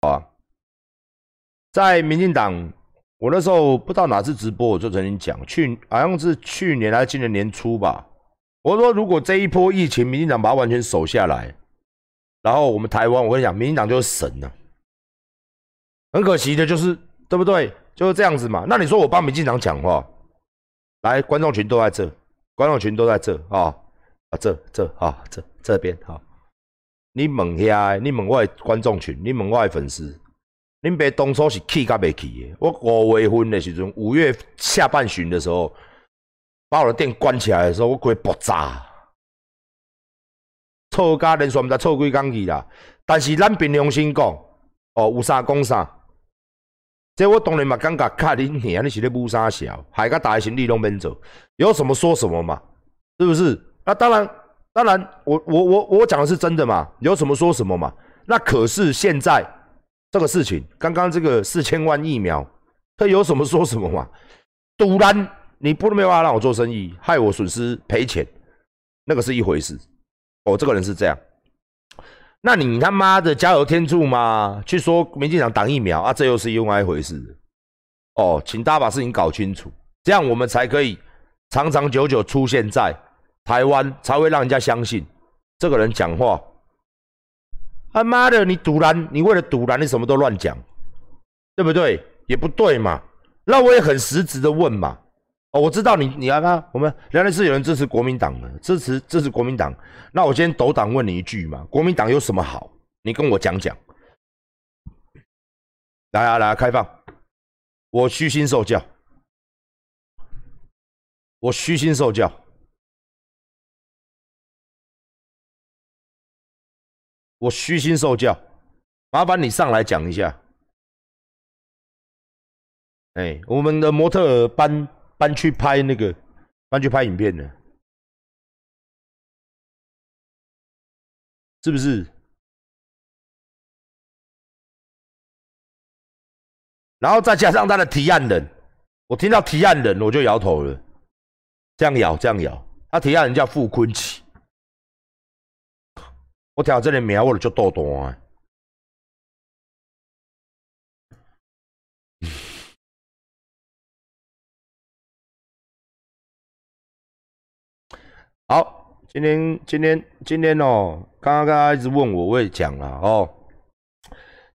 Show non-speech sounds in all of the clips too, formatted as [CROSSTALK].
啊，在民进党，我那时候不知道哪次直播，我就曾经讲，去好像是去年还是今年年初吧。我说，如果这一波疫情，民进党把它完全守下来，然后我们台湾，我跟你讲，民进党就是神了。很可惜的就是，对不对？就是这样子嘛。那你说我帮民进党讲话，来，观众群都在这，观众群都在这啊啊，这这啊，这这边哈。你问下，你问我的观众群，你问我的粉丝，恁爸当初是气甲未气的？我五月份的时阵，五月下半旬的时候。把我的店关起来的时候，我会爆炸。错家连续毋知错几工去啦，但是咱凭良心讲，哦，有啥讲啥。这我当然嘛感觉卡恁兄，你是咧武啥小，海个大行李拢免做，有什么说什么嘛，是不是？那当然，当然，我我我我讲的是真的嘛，有什么说什么嘛。那可是现在这个事情，刚刚这个四千万疫苗，他有什么说什么嘛？突然。你不能没有办法让我做生意，害我损失赔钱，那个是一回事。我这个人是这样，那你他妈的加油添醋吗？去说民进党挡疫苗啊，这又是另外一回事。哦，请大家把事情搞清楚，这样我们才可以长长久久出现在台湾，才会让人家相信这个人讲话。他妈的，你堵拦，你为了堵拦，你什么都乱讲，对不对？也不对嘛。那我也很实质的问嘛。哦，我知道你，你看看，我们原来是有人支持国民党的，支持支持国民党。那我今天斗胆问你一句嘛，国民党有什么好？你跟我讲讲。来啊，来啊，开放，我虚心受教，我虚心受教，我虚心受教，麻烦你上来讲一下。哎，我们的模特搬。搬去拍那个，搬去拍影片了，是不是？然后再加上他的提案人，我听到提案人我就摇头了，这样摇，这样摇。他提案人叫傅坤奇，我听到这个名我就抖抖啊。[LAUGHS] 好，今天今天今天哦，刚刚刚刚一直问我，我也讲了哦，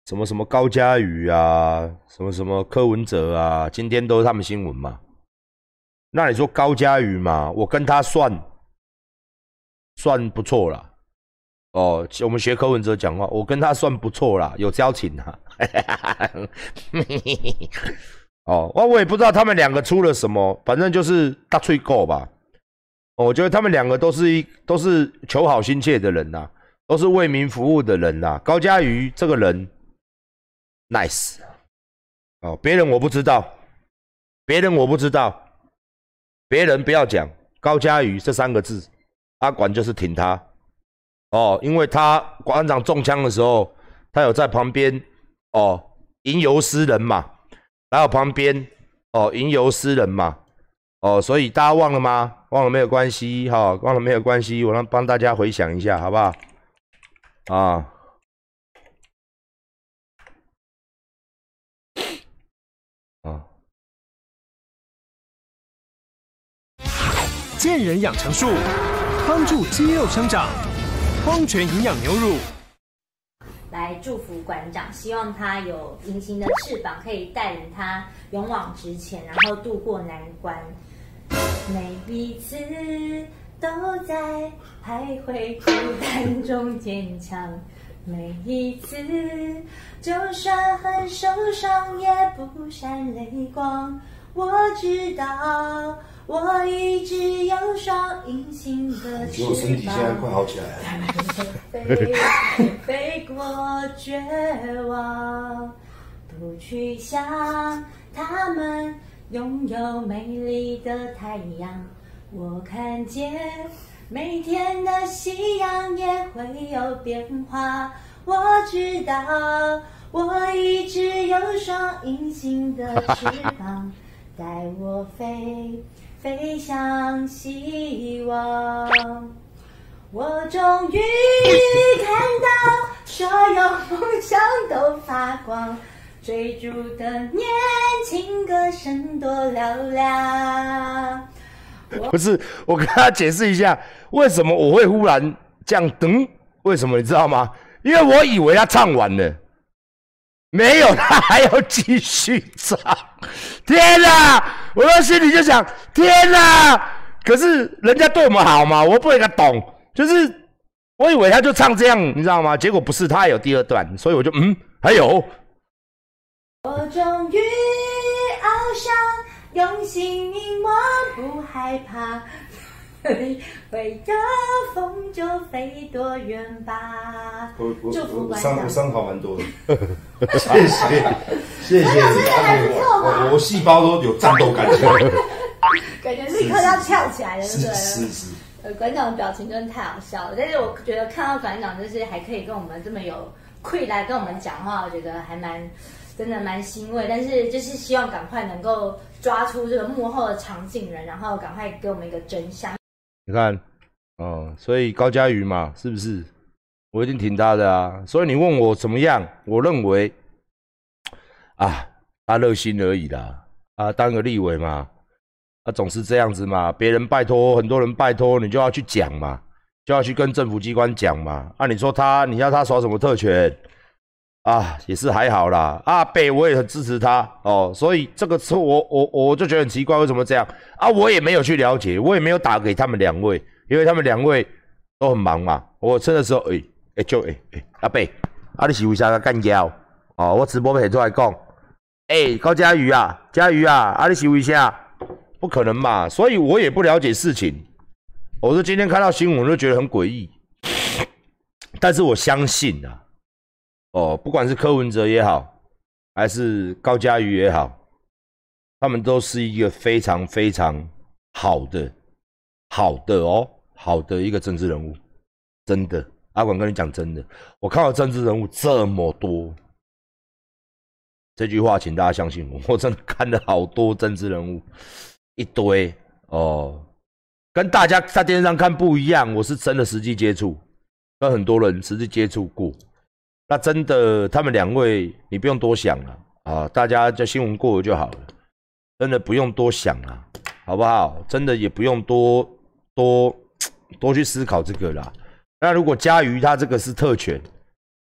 什么什么高嘉瑜啊，什么什么柯文哲啊，今天都是他们新闻嘛。那你说高嘉瑜嘛，我跟他算算不错了。哦，我们学柯文哲讲话，我跟他算不错啦，有交情啊。[LAUGHS] 哦，我我也不知道他们两个出了什么，反正就是大吹狗吧。我觉得他们两个都是一都是求好心切的人呐，都是为民服务的人呐。高嘉瑜这个人，nice，哦，别人我不知道，别人我不知道，别人不要讲高嘉瑜这三个字，阿管就是挺他，哦，因为他馆长中枪的时候，他有在旁边，哦，吟游诗人嘛，还有旁边，哦，吟游诗人嘛。哦，所以大家忘了吗？忘了没有关系，哈，忘了没有关系，我让帮大家回想一下，好不好？啊，啊，健人养成术，帮助肌肉生长，光泉营养牛乳。来祝福馆长，希望他有隐形的翅膀，可以带领他勇往直前，然后度过难关。每一次都在徘徊孤单中坚强，每一次就算很受伤也不闪泪光。我知道我一直有双隐形的翅膀，身体现在快好起来了。飞飞过绝望，不去想他们。拥有美丽的太阳，我看见每天的夕阳也会有变化。我知道，我一直有双隐形的翅膀，带我飞，飞向希望。我终于看到。所有梦想都发光，追逐的年轻歌声多嘹亮。不是，我跟他解释一下，为什么我会忽然这样噔？为什么你知道吗？因为我以为他唱完了，没有，他还要继续唱。天哪！我在心里就想，天哪！可是人家对我们好嘛，我不应该懂，就是我以为他就唱这样，你知道吗？结果不是，他还有第二段，所以我就嗯，还有。我终于翱翔，用心凝望，不害怕。[LAUGHS] 会有风飞多远吧。祝福馆长，伤好蛮多的。谢谢，谢谢。我我细胞都有战斗感觉，感觉立刻要跳起来了，对不对？是是。呃，馆长的表情真的太好笑了，但是我觉得看到馆长就是还可以跟我们这么有愧来跟我们讲话，我觉得还蛮。真的蛮欣慰，但是就是希望赶快能够抓出这个幕后的场景人，然后赶快给我们一个真相。你看，哦，所以高佳瑜嘛，是不是？我一定挺他的啊。所以你问我怎么样？我认为，啊，他热心而已啦。啊，当个立委嘛，啊，总是这样子嘛。别人拜托，很多人拜托，你就要去讲嘛，就要去跟政府机关讲嘛。啊，你说他，你要他耍什么特权？啊，也是还好啦。阿北我也很支持他哦，所以这个时候我我我就觉得很奇怪，为什么这样啊？我也没有去了解，我也没有打给他们两位，因为他们两位都很忙嘛。我趁的时候，哎哎就哎哎阿北，啊你是为啥干胶？哦，我直播被出来讲，哎高佳瑜啊，佳瑜啊，啊你是为啥？不可能嘛，所以我也不了解事情。我是今天看到新闻就觉得很诡异，但是我相信啊。哦，不管是柯文哲也好，还是高嘉瑜也好，他们都是一个非常非常好的、好的哦，好的一个政治人物。真的，阿管跟你讲真的，我看到政治人物这么多，这句话请大家相信我，[LAUGHS] 我真的看了好多政治人物，一堆。哦，跟大家在电视上看不一样，我是真的实际接触，跟很多人实际接触过。那真的，他们两位你不用多想了。啊，大家就新闻过了就好了，真的不用多想了，好不好？真的也不用多多多去思考这个啦。那如果嘉瑜他这个是特权，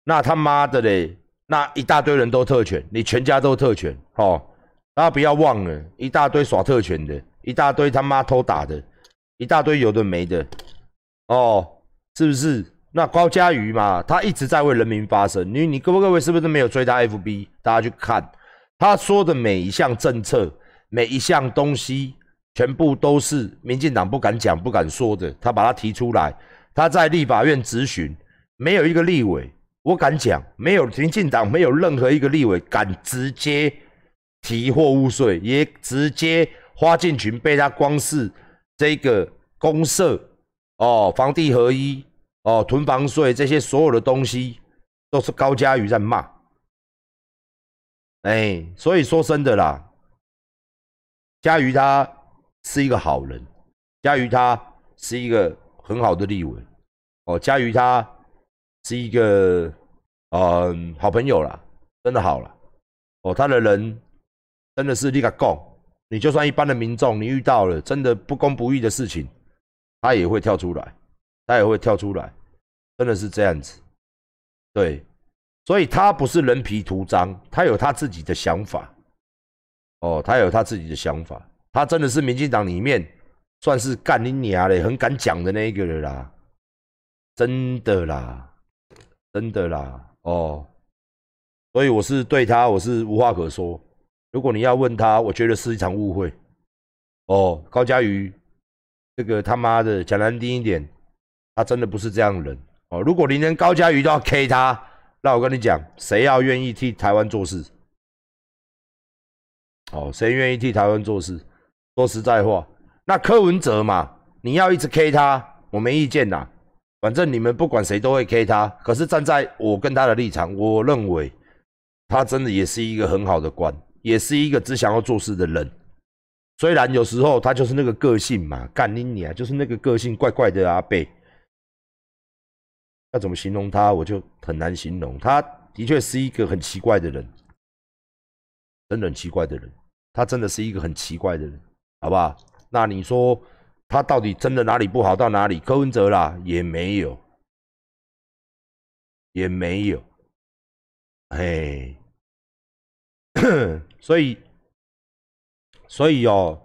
那他妈的嘞，那一大堆人都特权，你全家都特权哦。大家不要忘了，一大堆耍特权的，一大堆他妈偷打的，一大堆有的没的，哦，是不是？那高嘉瑜嘛，他一直在为人民发声。你你各位各位是不是没有追他 FB？大家去看他说的每一项政策，每一项东西，全部都是民进党不敢讲、不敢说的。他把它提出来，他在立法院质询，没有一个立委，我敢讲，没有民进党，没有任何一个立委敢直接提货物税，也直接花进群被他光是这个公社哦，房地合一。哦，囤房税这些所有的东西都是高嘉瑜在骂，哎，所以说真的啦，嘉瑜他是一个好人，嘉瑜他是一个很好的立委，哦，嘉瑜他是一个嗯好朋友啦，真的好了，哦，他的人真的是立个够，你就算一般的民众，你遇到了真的不公不义的事情，他也会跳出来。他也会跳出来，真的是这样子，对，所以他不是人皮图章，他有他自己的想法，哦，他有他自己的想法，他真的是民进党里面算是干你娘嘞，很敢讲的那一个人啦，真的啦，真的啦，哦，所以我是对他我是无话可说，如果你要问他，我觉得是一场误会，哦，高嘉瑜，这个他妈的讲难听一点。他真的不是这样的人哦！如果连高嘉瑜都要 K 他，那我跟你讲，谁要愿意替台湾做事？哦，谁愿意替台湾做事？说实在话，那柯文哲嘛，你要一直 K 他，我没意见呐。反正你们不管谁都会 K 他。可是站在我跟他的立场，我认为他真的也是一个很好的官，也是一个只想要做事的人。虽然有时候他就是那个个性嘛，干你你啊，就是那个个性怪怪的阿贝。要怎么形容他，我就很难形容。他的确是一个很奇怪的人，真的很奇怪的人。他真的是一个很奇怪的人，好不好？那你说他到底真的哪里不好到哪里？柯文哲啦，也没有，也没有，哎，[COUGHS] 所以，所以哦，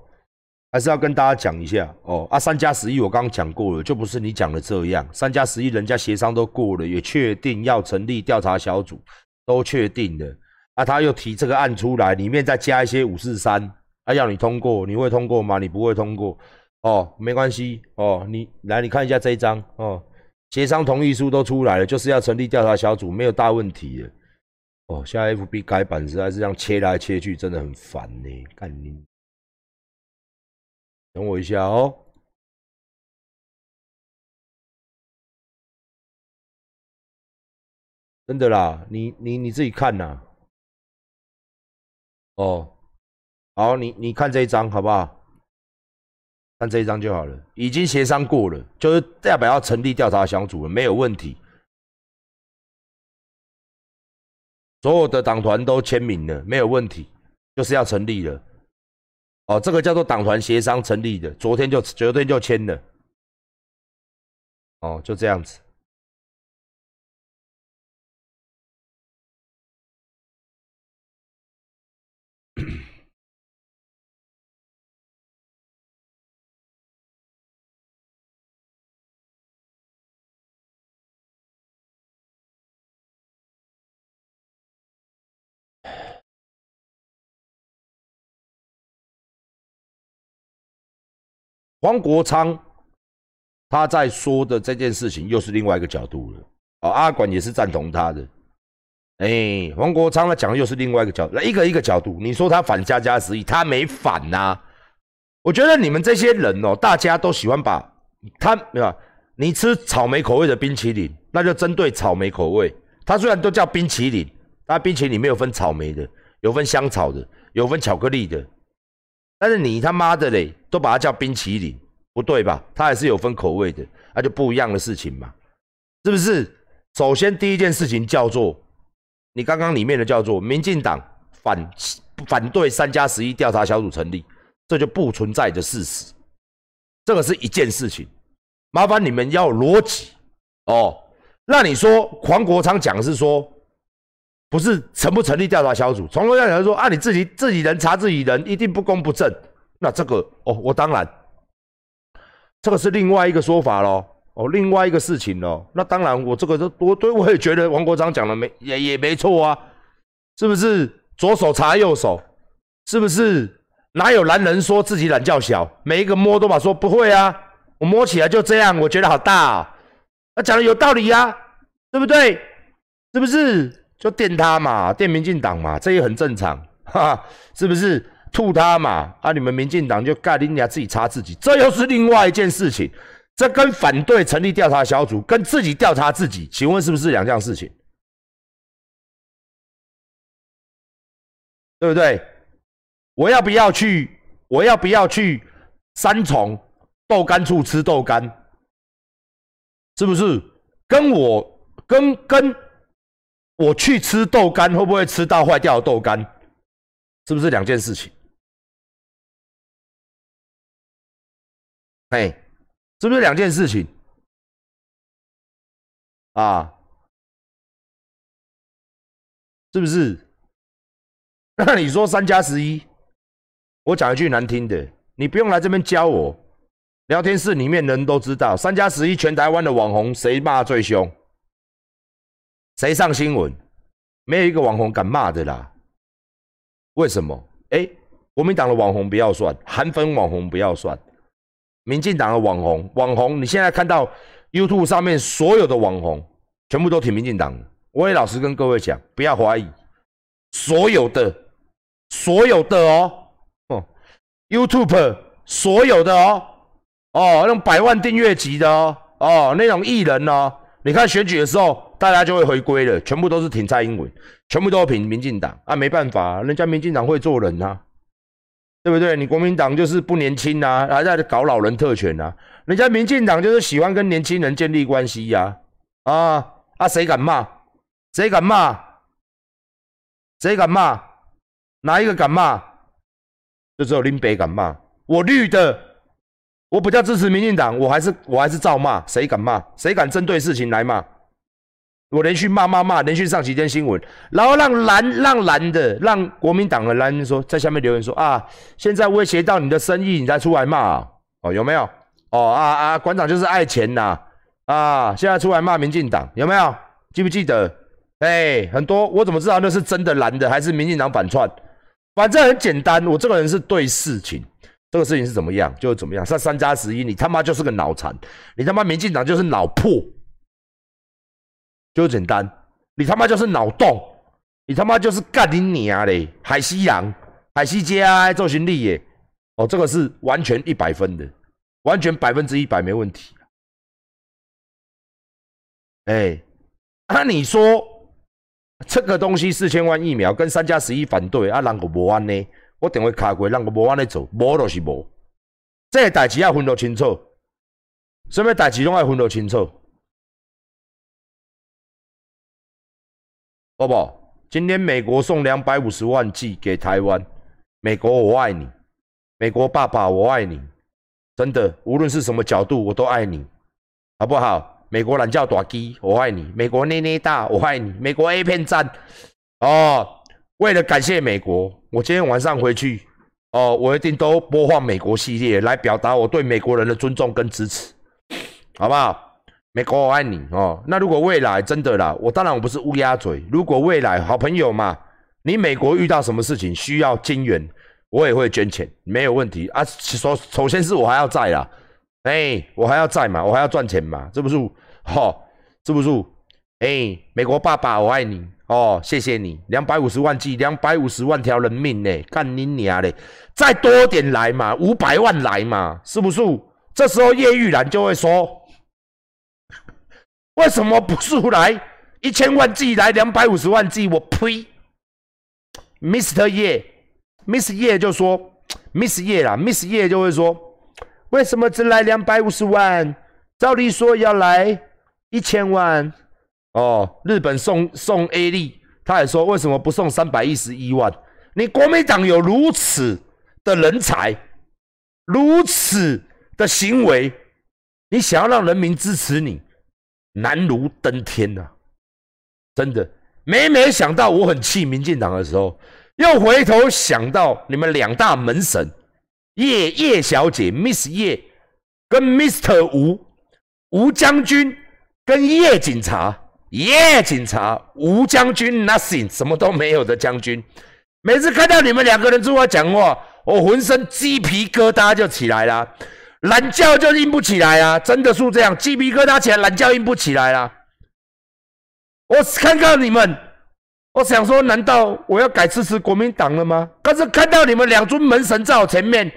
还是要跟大家讲一下哦。啊，三加十一我刚刚讲过了，就不是你讲的这样。三加十一人家协商都过了，也确定要成立调查小组，都确定了。啊，他又提这个案出来，里面再加一些五四三，啊，要你通过，你会通过吗？你不会通过，哦，没关系，哦，你来，你看一下这一张，哦，协商同意书都出来了，就是要成立调查小组，没有大问题了。哦，现在 FB 改版实在是这样切来切去，真的很烦呢。干你，等我一下哦，真的啦，你你你自己看呐。哦，好，你你看这一张好不好？看这一张就好了，已经协商过了，就是代表要成立调查小组了，没有问题。所有的党团都签名了，没有问题，就是要成立了。哦，这个叫做党团协商成立的，昨天就昨天就签了。哦，就这样子。黄国昌他在说的这件事情又是另外一个角度了。哦，阿管也是赞同他的。哎，黄国昌他讲的又是另外一个角，来一个一个角度。你说他反加加十一，他没反呐。我觉得你们这些人哦，大家都喜欢把他对吧？你吃草莓口味的冰淇淋，那就针对草莓口味。它虽然都叫冰淇淋，但冰淇淋没有分草莓的，有分香草的，有分巧克力的。但是你他妈的嘞，都把它叫冰淇淋，不对吧？它还是有分口味的，那就不一样的事情嘛，是不是？首先第一件事情叫做。你刚刚里面的叫做民进党反反对三加十一调查小组成立，这就不存在的事实。这个是一件事情，麻烦你们要逻辑哦。那你说黄国昌讲是说，不是成不成立调查小组？从头到尾说啊，你自己自己人查自己人，一定不公不正。那这个哦，我当然，这个是另外一个说法喽。哦，另外一个事情哦，那当然，我这个都我对我也觉得王国章讲的没也也没错啊，是不是？左手查右手，是不是？哪有男人说自己懒觉小？每一个摸都把说不会啊，我摸起来就这样，我觉得好大啊，那讲的有道理呀，对不对？是不是？就电他嘛，电民进党嘛，这也很正常，[LAUGHS] 哈，哈，是不是？吐他嘛，啊，你们民进党就盖你俩自己查自己，这又是另外一件事情。这跟反对成立调查小组，跟自己调查自己，请问是不是两件事情？对不对？我要不要去？我要不要去三重豆干处吃豆干？是不是？跟我跟跟我去吃豆干，会不会吃到坏掉的豆干？是不是两件事情？哎。是不是两件事情啊？是不是？那你说三加十一，我讲一句难听的，你不用来这边教我。聊天室里面人都知道，三加十一，全台湾的网红谁骂最凶？谁上新闻？没有一个网红敢骂的啦。为什么？哎，国民党的网红不要算，韩粉网红不要算。民进党的网红，网红，你现在看到 YouTube 上面所有的网红，全部都挺民进党。我也老实跟各位讲，不要怀疑，所有的，所有的哦，哦，YouTube 所有的哦，哦，那种百万订阅级的哦，哦，那种艺人哦，你看选举的时候，大家就会回归了，全部都是挺蔡英文，全部都挺民进党啊，没办法，人家民进党会做人呐。对不对？你国民党就是不年轻啊，还在搞老人特权啊。人家民进党就是喜欢跟年轻人建立关系呀。啊啊，谁敢骂？谁敢骂？谁敢骂？哪一个敢骂？就只有林北敢骂。我绿的，我比较支持民进党，我还是我还是照骂。谁敢骂？谁敢针对事情来骂？我连续骂骂骂，连续上几天新闻，然后让蓝让蓝的，让国民党的蓝人说，在下面留言说啊，现在威胁到你的生意，你才出来骂？哦，有没有？哦啊啊，馆长就是爱钱呐啊！现在出来骂民进党，有没有？记不记得？哎，很多，我怎么知道那是真的蓝的，还是民进党反串？反正很简单，我这个人是对事情，这个事情是怎么样就怎么样。三三加十一，你他妈就是个脑残，你他妈民进党就是脑破。就简单，你他妈就是脑洞，你他妈就是干你娘嘞！海西洋、海西街啊，做行李耶！哦，这个是完全一百分的，完全百分之一百没问题。哎，那你说这个东西四千万疫苗跟三加十一反对啊，让个无安呢？我定会卡过，让个无安尼走，无就是无。这个代志要分得清楚，什么代志拢要分得清楚。好不好？今天美国送两百五十万剂给台湾，美国我爱你，美国爸爸我爱你，真的，无论是什么角度我都爱你，好不好？美国懒叫大鸡我爱你，美国捏捏大我爱你，美国 A 片站哦，为了感谢美国，我今天晚上回去哦，我一定都播放美国系列来表达我对美国人的尊重跟支持，好不好？美国我爱你哦。那如果未来真的啦，我当然我不是乌鸦嘴。如果未来好朋友嘛，你美国遇到什么事情需要金援，我也会捐钱，没有问题啊。首首先是我还要在啦，哎，我还要在嘛，我还要赚钱嘛，是不是？哈，是不是？哎，美国爸爸我爱你哦，谢谢你，两百五十万计，两百五十万条人命呢，干你娘嘞！再多点来嘛，五百万来嘛，是不是？这时候叶玉兰就会说。为什么不是来一千万计来两百五十万计我呸！Mr. 叶，Miss 叶就说，Miss 叶啦，Miss 叶就会说，为什么只来两百五十万？照理说要来一千万。哦，日本送送 A 利，他也说为什么不送三百一十一万？你国民党有如此的人才，如此的行为，你想要让人民支持你？难如登天呐！真的，每每想到我很气民进党的时候，又回头想到你们两大门神叶叶小姐 Miss 叶跟 Mr 吴吴将军跟叶警察叶警察吴将军 Nothing 什么都没有的将军，每次看到你们两个人出来讲话，我浑身鸡皮疙瘩就起来了。懒觉就硬不起来啊！真的是这样，鸡皮疙瘩起来，懒觉硬不起来啦。我看看你们，我想说，难道我要改支持国民党了吗？可是看到你们两尊门神在我前面，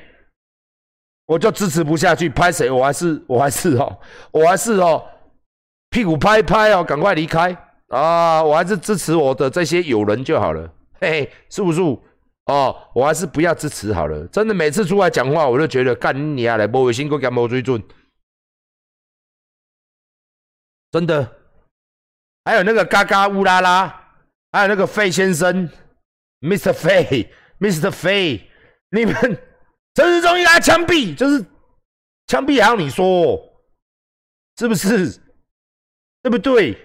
我就支持不下去。拍谁？我还是我还是哦，我还是哦，屁股拍一拍哦，赶快离开啊！我还是支持我的这些友人就好了。嘿嘿，是不是？哦，我还是不要支持好了。真的，每次出来讲话，我就觉得干你啊！来，无卫星，我干无水准。真的，还有那个嘎嘎乌拉拉，还有那个费先生，Mr. 费，Mr. 费，你们陈世忠一拉枪毙，就是枪毙，还要你说，是不是？对不对？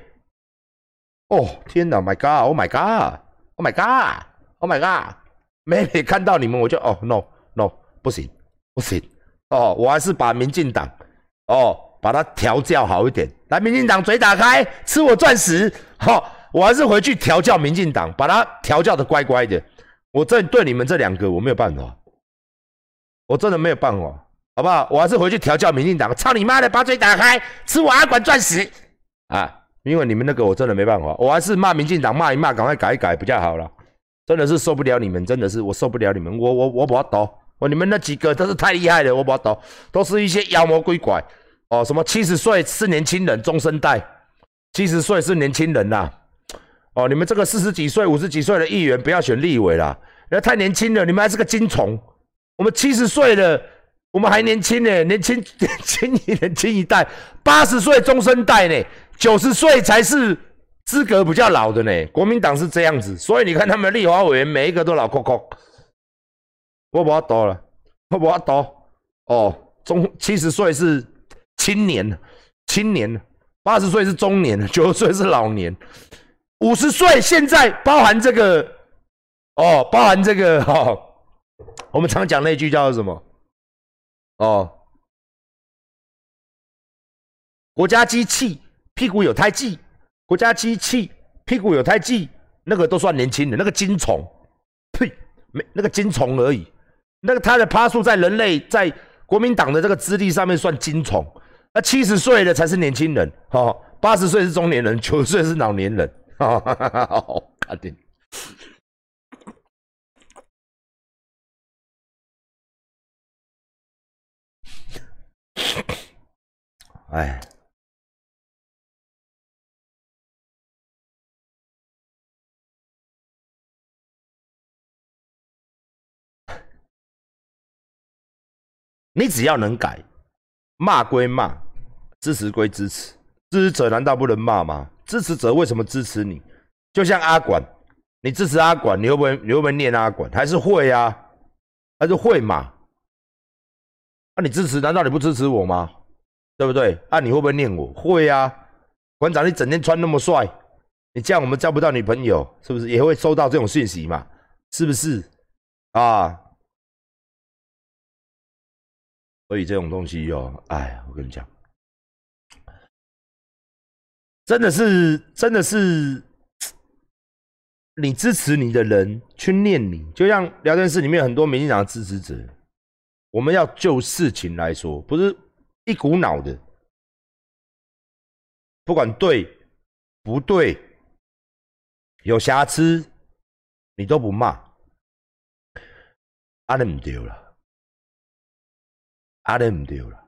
哦，天哪！My God！Oh my God！Oh my God！Oh my God！每每看到你们，我就哦，no no，不行不行，哦，我还是把民进党，哦，把它调教好一点。来，民进党嘴打开，吃我钻石，哈，我还是回去调教民进党，把它调教的乖乖的。我这对你们这两个我没有办法，我真的没有办法，好不好？我还是回去调教民进党，操你妈的，把嘴打开，吃我阿管钻石啊！因为你们那个我真的没办法，我还是骂民进党，骂一骂，赶快改一改比较好了。真的是受不了你们，真的是我受不了你们，我我我不要抖，我你们那几个都是太厉害了，我不要抖，都是一些妖魔鬼怪。哦，什么七十岁是年轻人，中生代，七十岁是年轻人呐，哦，你们这个四十几岁、五十几岁的议员不要选立委啦，那太年轻了，你们还是个金虫，我们七十岁了，我们还年轻呢，年轻 [LAUGHS] 年轻年轻一代，八十岁中生代呢，九十岁才是资格比较老的呢。国民党是这样子，所以你看他们立法委员每一个都老扣扣。我不要多了，我不要多哦。中七十岁是青年，青年；八十岁是中年，九十岁是老年，五十岁现在包含这个哦，包含这个哈。我们常讲那句叫什么？哦。国家机器屁股有胎记，国家机器屁股有胎记，那个都算年轻人，那个金虫，呸，没那个金虫而已，那个他的趴数在人类在国民党的这个资历上面算金虫，那七十岁的才是年轻人，哈，八十岁是中年人，九十岁是老年人，哈哈哈哈好，搞定，哎。你只要能改，骂归骂，支持归支持，支持者难道不能骂吗？支持者为什么支持你？就像阿管，你支持阿管，你会不会你会不会念阿管？还是会啊？还是会嘛？那你支持，难道你不支持我吗？对不对？啊，你会不会念我？会啊，馆长，你整天穿那么帅，你这样我们交不到女朋友，是不是？也会收到这种信息嘛？是不是？啊？所以这种东西哦，哎，我跟你讲，真的是，真的是，你支持你的人去念你，就像聊天室里面很多民进党的支持者，我们要就事情来说，不是一股脑的，不管对不对，有瑕疵，你都不骂，阿你唔丢了。阿德唔丢了，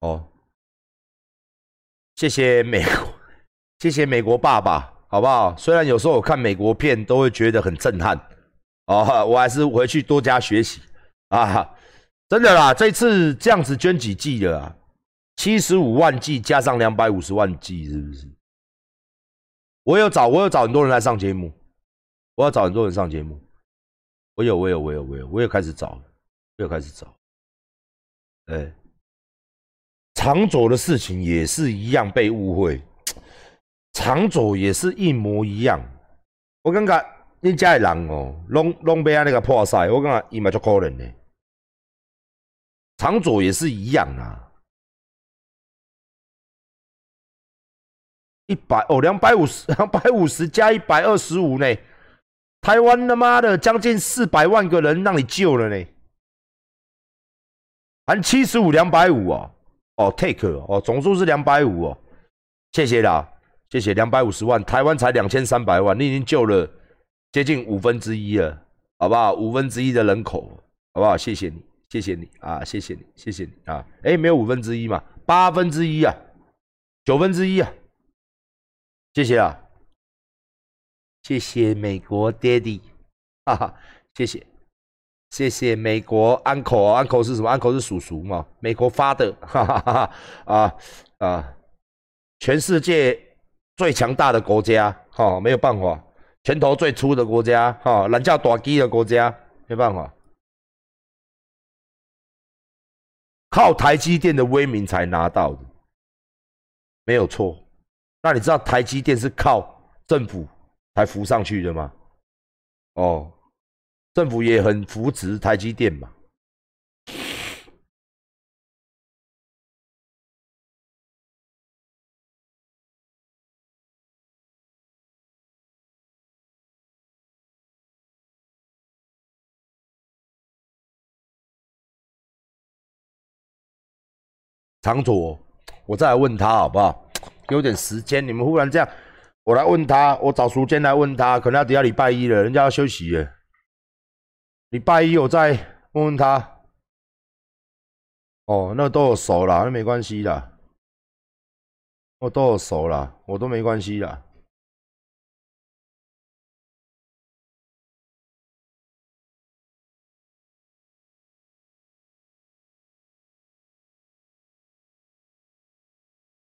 哦，谢谢美国，谢谢美国爸爸，好不好？虽然有时候我看美国片都会觉得很震撼，哦，我还是回去多加学习啊！真的啦，这次这样子捐几剂了啊？七十五万剂加上两百五十万剂，是不是？我有找，我有找很多人来上节目，我要找很多人上节目，我有，我有，我有，我有，我有开始找。又开始找，哎，长左的事情也是一样被误会，长左也是一模一样。我感觉你家的人哦，拢拢被那个破赛，我感觉伊嘛足可怜的。长左也是一样啊，一百哦，两百五十，两百五十加一百二十五呢，台湾他妈的将近四百万个人让你救了呢。含七十五两百五哦，哦，take 哦，总数是两百五哦，谢谢啦，谢谢两百五十万，台湾才两千三百万，你已经救了接近五分之一了，好不好？五分之一的人口，好不好？谢谢你，谢谢你啊，谢谢你，谢谢你啊，哎，没有五分之一嘛，八分之一啊，九分之一啊，谢谢啊，谢谢美国爹地，哈哈，谢谢。谢谢美国 uncle，uncle 是什么？uncle 是叔叔嘛？美国发的，[LAUGHS] 哈哈哈！啊啊，全世界最强大的国家，哈，没有办法，拳头最粗的国家，哈，懒叫短鸡的国家，没办法，靠台积电的威名才拿到的，没有错。那你知道台积电是靠政府才扶上去的吗？哦。政府也很扶持台积电嘛。长左，我再来问他好不好？有点时间，你们忽然这样，我来问他，我找时间来问他，可能要等下礼拜一了，人家要休息了。礼拜一我再问问他，哦，那都有熟了，那没关系的，我都有熟了，我都没关系的。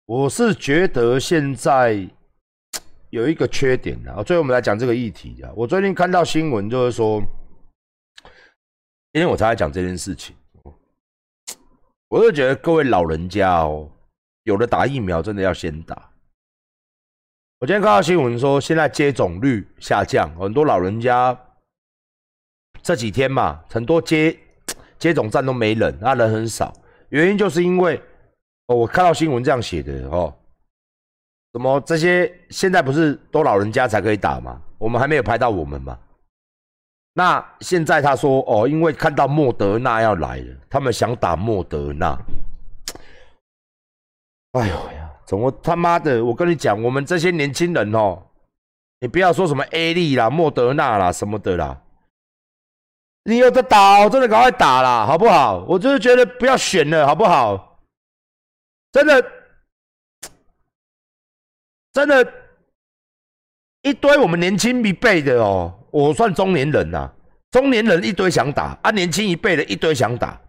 我是觉得现在有一个缺点啊，最后我们来讲这个议题啊。我最近看到新闻，就是说，今天我才在讲这件事情，我就觉得各位老人家哦，有的打疫苗真的要先打。我今天看到新闻说，现在接种率下降，很多老人家这几天嘛，很多接接种站都没人，那人很少，原因就是因为。哦，我看到新闻这样写的哦，什么这些现在不是都老人家才可以打吗？我们还没有排到我们嘛。那现在他说哦，因为看到莫德纳要来了，他们想打莫德纳。[TSK] 哎呦呀，怎么他妈的？我跟你讲，我们这些年轻人哦，你不要说什么 A 利啦、莫德纳啦什么的啦，你有的打，真的赶快打啦，好不好？我就是觉得不要选了，好不好？真的，真的，一堆我们年轻一辈的哦，我算中年人呐，中年人一堆想打啊，年轻一辈的一堆想打，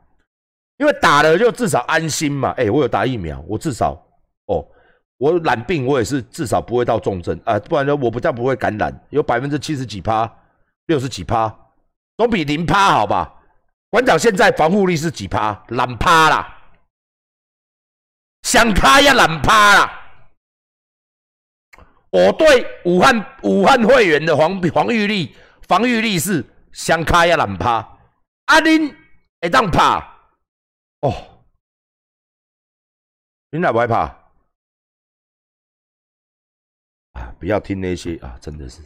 因为打了就至少安心嘛。哎，我有打疫苗，我至少哦，我染病我也是至少不会到重症啊，不然呢我不但不会感染，有百分之七十几趴、六十几趴，总比零趴好吧？馆长现在防护力是几趴？懒趴啦。想趴也懒趴啦！我对武汉武汉会员的防防御力防御力是相卡也难怕，啊恁会当怕哦？你哪不害怕啊？不要听那些啊，真的是。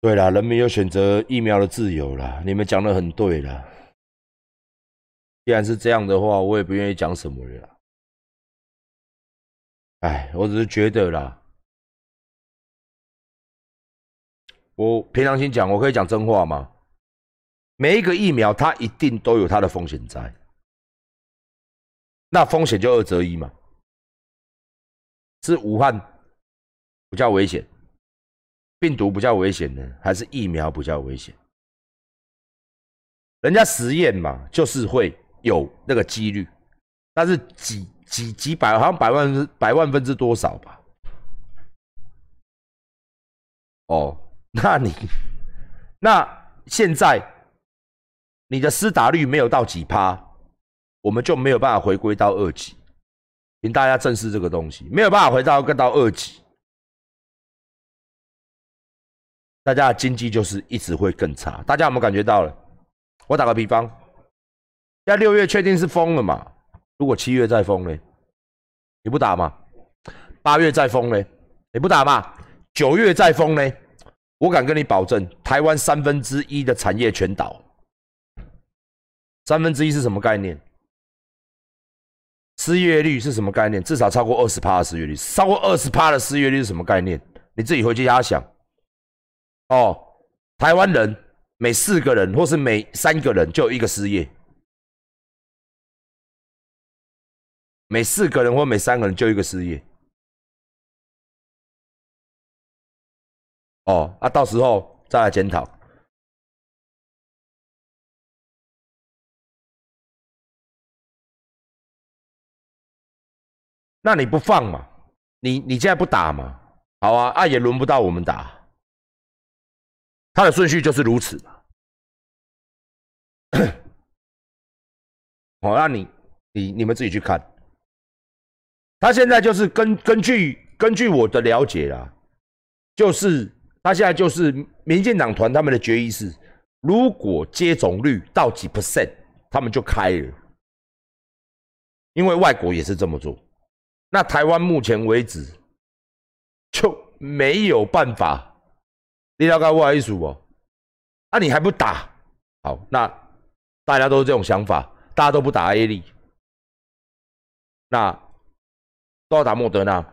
对啦，人民有选择疫苗的自由啦，你们讲的很对啦。既然是这样的话，我也不愿意讲什么了。哎，我只是觉得啦，我平常心讲，我可以讲真话吗？每一个疫苗，它一定都有它的风险在，那风险就二择一嘛，是武汉比较危险。病毒比较危险呢，还是疫苗比较危险？人家实验嘛，就是会有那个几率，但是几几几百，好像百万分百万分之多少吧？哦，那你那现在你的施打率没有到几趴，我们就没有办法回归到二级，请大家正视这个东西，没有办法回到跟到二级。大家的经济就是一直会更差，大家有没有感觉到了？我打个比方，现在六月确定是封了嘛？如果七月再封呢？你不打吗？八月再封呢？你不打吗？九月再封呢？我敢跟你保证，台湾三分之一的产业全倒。三分之一是什么概念？失业率是什么概念？至少超过二十趴的失业率，超过二十趴的失业率是什么概念？你自己回去瞎想。哦，台湾人每四个人或是每三个人就有一个失业，每四个人或每三个人就一个失业。哦，啊，到时候再来检讨。那你不放嘛？你你现在不打嘛？好啊，啊也轮不到我们打。他的顺序就是如此嘛。好，那你、你、你们自己去看。他现在就是根根据根据我的了解啦，就是他现在就是民进党团他们的决议是，如果接种率到几 percent，他们就开了。因为外国也是这么做，那台湾目前为止就没有办法。你了解我意思不？啊，你还不打？好，那大家都是这种想法，大家都不打 A 力，那都要打莫德纳。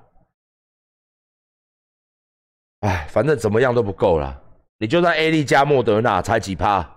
哎，反正怎么样都不够了。你就算 A 利加莫德纳才几趴？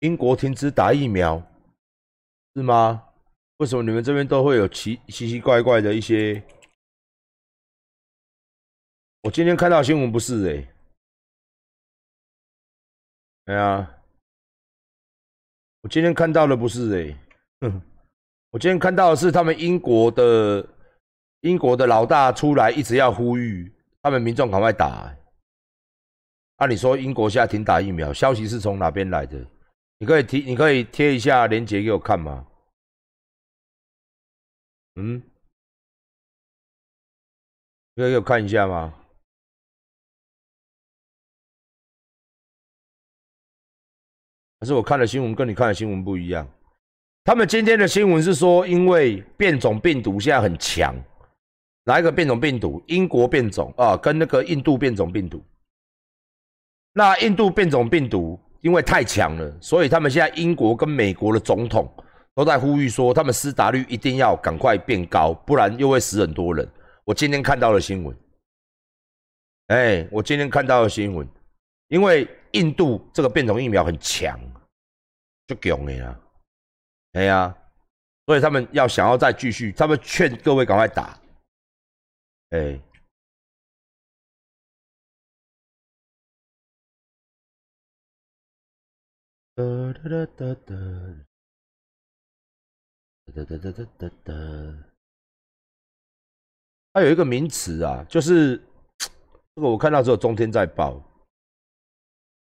英国停止打疫苗，是吗？为什么你们这边都会有奇奇奇怪怪的一些？我今天看到新闻不是哎，哎呀，我今天看到的不是哎，[LAUGHS] 我今天看到的是他们英国的英国的老大出来一直要呼吁他们民众赶快打。按理说英国现在停打疫苗，消息是从哪边来的？你可以贴，你可以贴一下链接给我看吗？嗯，可以给我看一下吗？还是我看的新闻跟你看的新闻不一样？他们今天的新闻是说，因为变种病毒现在很强，哪一个变种病毒？英国变种啊，跟那个印度变种病毒。那印度变种病毒。因为太强了，所以他们现在英国跟美国的总统都在呼吁说，他们施打率一定要赶快变高，不然又会死很多人。我今天看到了新闻，哎，我今天看到了新闻，因为印度这个变种疫苗很强，就强的呀，哎呀，所以他们要想要再继续，他们劝各位赶快打，哎。哒哒哒哒，哒哒哒哒哒哒哒。它有一个名词啊，就是这个我看到只有中天在报，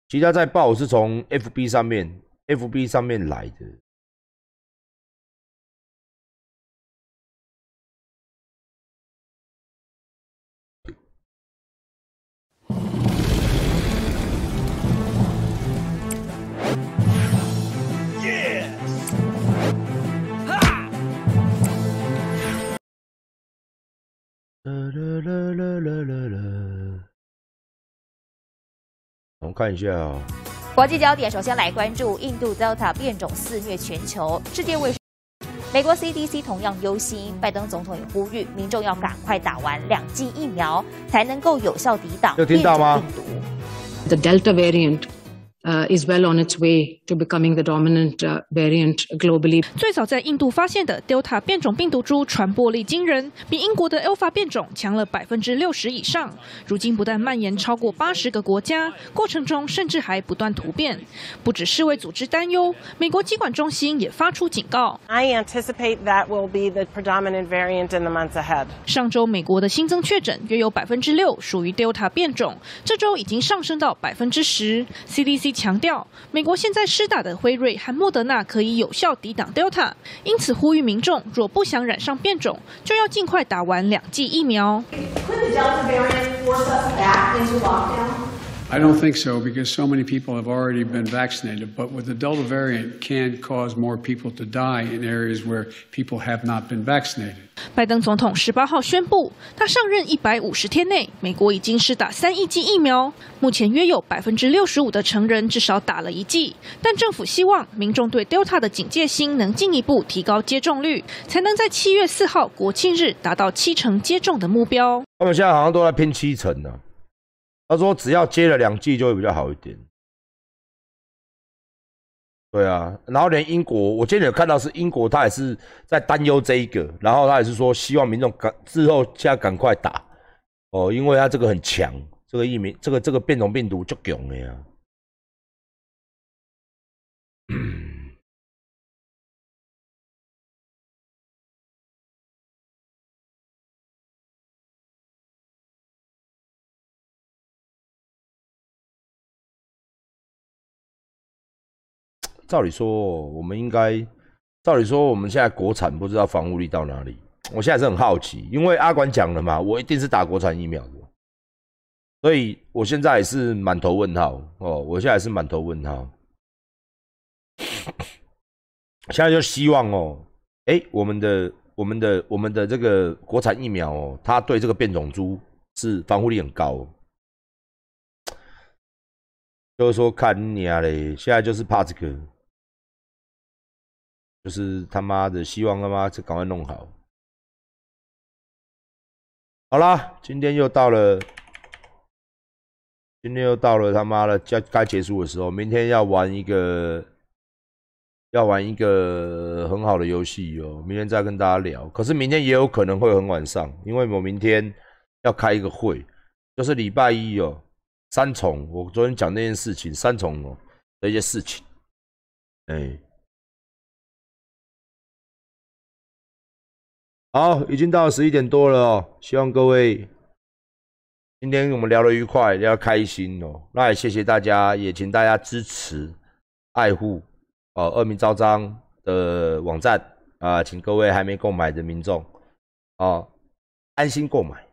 其他在报是从 FB 上面，FB 上面来的。[LAUGHS] 我们看一下啊，国际焦点首先来关注印度 Delta 变种肆虐全球，世界卫生美国 CDC 同样忧心，拜登总统也呼吁民众要赶快打完两剂疫苗，才能够有效抵挡变种病毒。The Delta variant. Is well on its way to becoming the dominant variant globally. 最早在印度发现的 Delta 变种病毒株传播力惊人，比英国的 Alpha 变种强了百分之六十以上。如今不但蔓延超过八十个国家，过程中甚至还不断突变。不止世卫组织担忧，美国疾管中心也发出警告。I anticipate that will be the predominant variant in the months ahead. 上周美国的新增确诊约有百分之六属于 Delta 变种，这周已经上升到百分之十。CDC 强调，美国现在施打的辉瑞和莫德纳可以有效抵挡 Delta，因此呼吁民众若不想染上变种，就要尽快打完两剂疫苗。I don't think so because so many people have already been vaccinated. But with the Delta variant, can cause more people to die in areas where people have not been vaccinated. 拜登总统十八号宣布，他上任一百五十天内，美国已经施打三亿剂疫苗，目前约有百分之六十五的成人至少打了一剂。但政府希望民众对 Delta 的警戒心能进一步提高接种率，才能在七月四号国庆日达到七成接种的目标。他们现在好像都在拼七成呢。他说：“只要接了两剂就会比较好一点。”对啊，然后连英国，我今天有看到是英国，他也是在担忧这一个，然后他也是说希望民众赶之后现在赶快打哦，因为他这个很强，这个疫苗，这个这个变种病毒就强的呀。[COUGHS] 照理说，我们应该照理说我们现在国产不知道防护力到哪里，我现在是很好奇，因为阿管讲了嘛，我一定是打国产疫苗的，所以我现在也是满头问号哦，我现在是满头问号，[COUGHS] 现在就希望哦，哎，我们的我们的我们的这个国产疫苗哦，它对这个变种株是防护力很高。就是说看你啊嘞，现在就是怕这个，就是他妈的希望他妈就赶快弄好。好啦，今天又到了，今天又到了他妈的该该结束的时候。明天要玩一个，要玩一个很好的游戏哦。明天再跟大家聊。可是明天也有可能会很晚上，因为我明天要开一个会，就是礼拜一哦。三重，我昨天讲那件事情，三重哦那些事情，哎，好，已经到十一点多了哦，希望各位今天我们聊得愉快，聊得开心哦，那也谢谢大家，也请大家支持、爱护哦，恶名昭彰的网站啊，请各位还没购买的民众啊，安心购买。